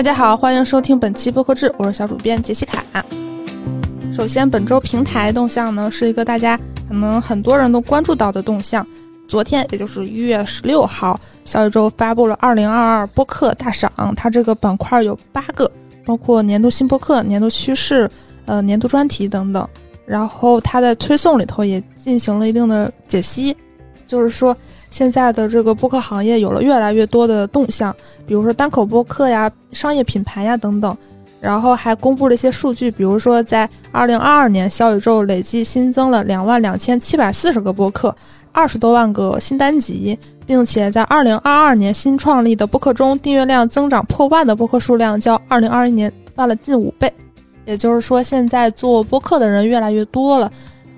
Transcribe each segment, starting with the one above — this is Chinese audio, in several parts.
大家好，欢迎收听本期播客志，我是小主编杰西卡。首先，本周平台动向呢，是一个大家可能很多人都关注到的动向。昨天，也就是一月十六号，小宇宙发布了二零二二播客大赏，它这个板块有八个，包括年度新播客、年度趋势、呃年度专题等等。然后它在推送里头也进行了一定的解析，就是说。现在的这个播客行业有了越来越多的动向，比如说单口播客呀、商业品牌呀等等，然后还公布了一些数据，比如说在二零二二年，小宇宙累计新增了两万两千七百四十个播客，二十多万个新单集，并且在二零二二年新创立的播客中，订阅量增长破万的播客数量较二零二一年翻了近五倍，也就是说，现在做播客的人越来越多了，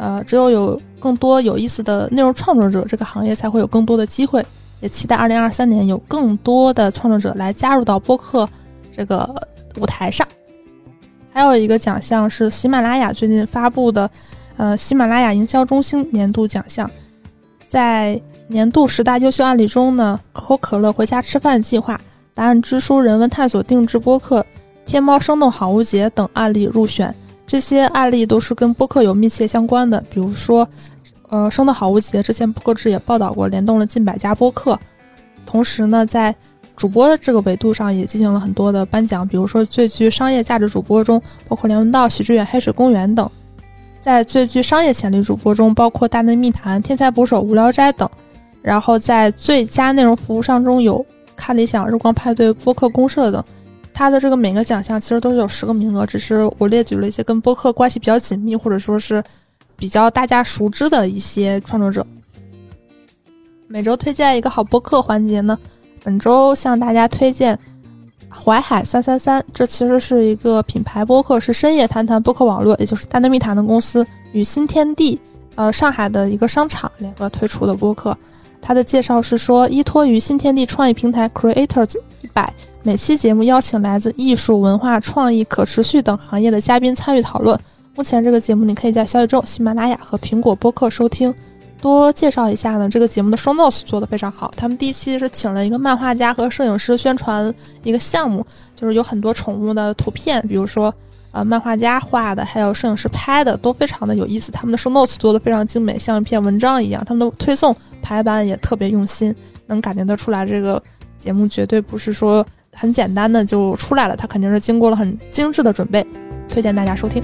呃，只有有。更多有意思的内容创作者，这个行业才会有更多的机会。也期待二零二三年有更多的创作者来加入到播客这个舞台上。还有一个奖项是喜马拉雅最近发布的，呃，喜马拉雅营销中心年度奖项。在年度十大优秀案例中呢，可口可乐回家吃饭计划、答案之书人文探索定制播客、天猫生动好物节等案例入选。这些案例都是跟播客有密切相关的，比如说。呃，生的好无节之前播客志也报道过，联动了近百家播客。同时呢，在主播的这个维度上也进行了很多的颁奖，比如说最具商业价值主播中，包括梁文道、许知远、黑水公园等；在最具商业潜力主播中，包括大内密谈、天才捕手、无聊斋等。然后在最佳内容服务商中有看理想、日光派对、播客公社等。他的这个每个奖项其实都是有十个名额，只是我列举了一些跟播客关系比较紧密，或者说是。比较大家熟知的一些创作者，每周推荐一个好播客环节呢。本周向大家推荐淮海三三三，这其实是一个品牌播客，是深夜谈谈播客网络，也就是大内密谈的公司与新天地，呃，上海的一个商场联合推出的播客。它的介绍是说，依托于新天地创意平台 Creators 一百，每期节目邀请来自艺术、文化、创意、可持续等行业的嘉宾参与讨论。目前这个节目你可以在小宇宙、喜马拉雅和苹果播客收听。多介绍一下呢，这个节目的 show notes 做得非常好。他们第一期是请了一个漫画家和摄影师宣传一个项目，就是有很多宠物的图片，比如说呃漫画家画的，还有摄影师拍的，都非常的有意思。他们的 show notes 做得非常精美，像一篇文章一样。他们的推送排版也特别用心，能感觉得出来这个节目绝对不是说很简单的就出来了，它肯定是经过了很精致的准备。推荐大家收听。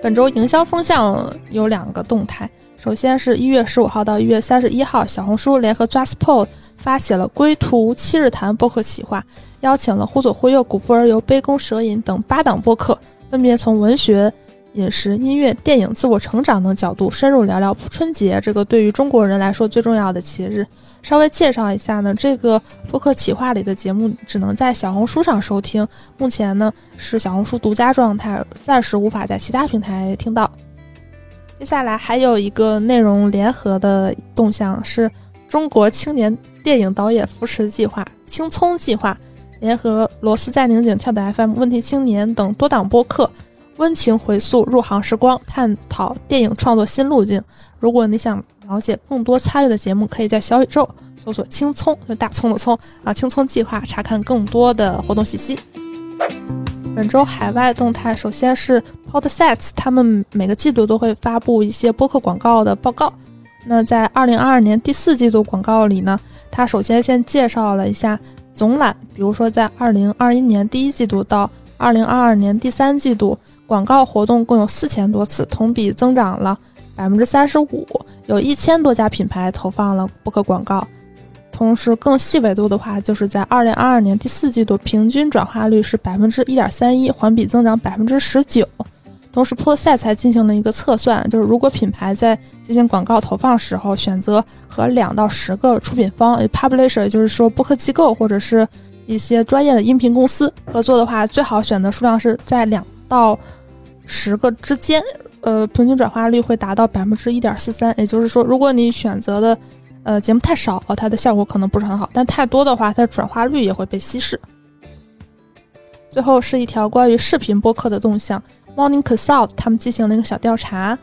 本周营销风向有两个动态，首先是一月十五号到一月三十一号，小红书联合 JustPod 发起了“归途七日谈”播客企划，邀请了忽左忽右、古风而游、杯弓蛇影等八档播客，分别从文学、饮食、音乐、电影、自我成长等角度深入聊聊春节这个对于中国人来说最重要的节日。稍微介绍一下呢，这个播客企划里的节目只能在小红书上收听，目前呢是小红书独家状态，暂时无法在其他平台听到。接下来还有一个内容联合的动向，是中国青年电影导演扶持计划“青葱计划”，联合罗斯在拧紧、跳的 FM、问题青年等多档播客，温情回溯入行时光，探讨电影创作新路径。如果你想。了解更多参与的节目，可以在小宇宙搜索“青葱”就大葱的葱啊，“青葱计划”查看更多的活动信息。本周海外动态，首先是 Podsets，他们每个季度都会发布一些播客广告的报告。那在二零二二年第四季度广告里呢，他首先先介绍了一下总览，比如说在二零二一年第一季度到二零二二年第三季度，广告活动共有四千多次，同比增长了。百分之三十五，有一千多家品牌投放了播客广告。同时，更细维度的话，就是在二零二二年第四季度，平均转化率是百分之一点三一，环比增长百分之十九。同时 p o d s e t 还进行了一个测算，就是如果品牌在进行广告投放时候，选择和两到十个出品方 （publisher），也就是说播客机构或者是一些专业的音频公司合作的话，最好选择数量是在两到十个之间。呃，平均转化率会达到百分之一点四三，也就是说，如果你选择的呃节目太少，它的效果可能不是很好；但太多的话，它的转化率也会被稀释。最后是一条关于视频播客的动向，Morning Consult 他们进行了一个小调查，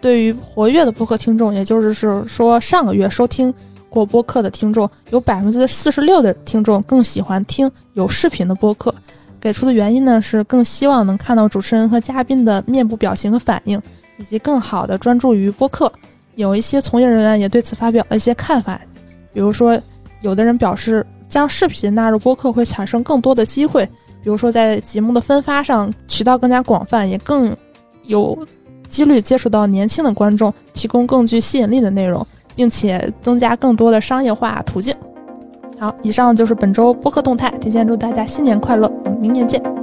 对于活跃的播客听众，也就是是说上个月收听过播客的听众，有百分之四十六的听众更喜欢听有视频的播客。给出的原因呢是更希望能看到主持人和嘉宾的面部表情和反应，以及更好的专注于播客。有一些从业人员也对此发表了一些看法，比如说，有的人表示将视频纳入播客会产生更多的机会，比如说在节目的分发上渠道更加广泛，也更有几率接触到年轻的观众，提供更具吸引力的内容，并且增加更多的商业化途径。好，以上就是本周播客动态。提前祝大家新年快乐，我们明年见。